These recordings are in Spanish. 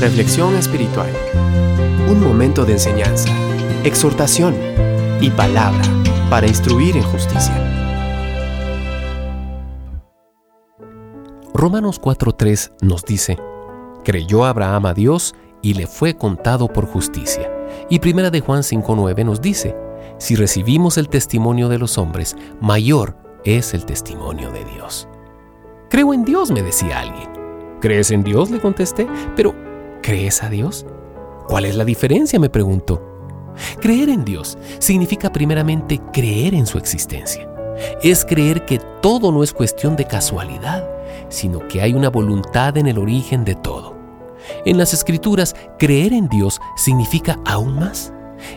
Reflexión espiritual. Un momento de enseñanza, exhortación y palabra para instruir en justicia. Romanos 4:3 nos dice, creyó Abraham a Dios y le fue contado por justicia. Y primera de Juan 5:9 nos dice, si recibimos el testimonio de los hombres, mayor es el testimonio de Dios. Creo en Dios, me decía alguien. ¿Crees en Dios? le contesté. Pero, ¿crees a Dios? ¿Cuál es la diferencia? me preguntó. Creer en Dios significa primeramente creer en su existencia. Es creer que todo no es cuestión de casualidad, sino que hay una voluntad en el origen de todo. En las escrituras, creer en Dios significa aún más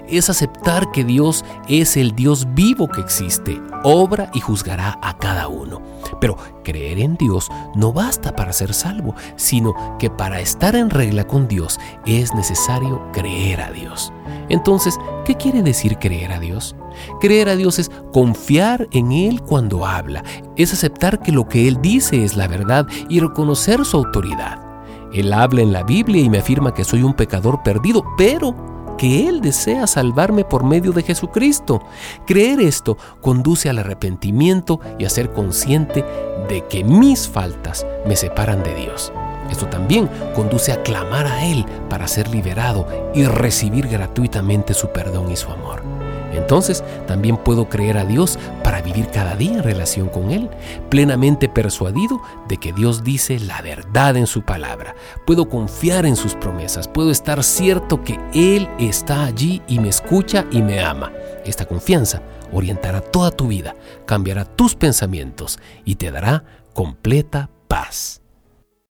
es aceptar que Dios es el Dios vivo que existe, obra y juzgará a cada uno. Pero creer en Dios no basta para ser salvo, sino que para estar en regla con Dios es necesario creer a Dios. Entonces, ¿qué quiere decir creer a Dios? Creer a Dios es confiar en Él cuando habla, es aceptar que lo que Él dice es la verdad y reconocer su autoridad. Él habla en la Biblia y me afirma que soy un pecador perdido, pero que Él desea salvarme por medio de Jesucristo. Creer esto conduce al arrepentimiento y a ser consciente de que mis faltas me separan de Dios. Esto también conduce a clamar a Él para ser liberado y recibir gratuitamente su perdón y su amor. Entonces también puedo creer a Dios para vivir cada día en relación con Él, plenamente persuadido de que Dios dice la verdad en su palabra. Puedo confiar en sus promesas, puedo estar cierto que Él está allí y me escucha y me ama. Esta confianza orientará toda tu vida, cambiará tus pensamientos y te dará completa paz.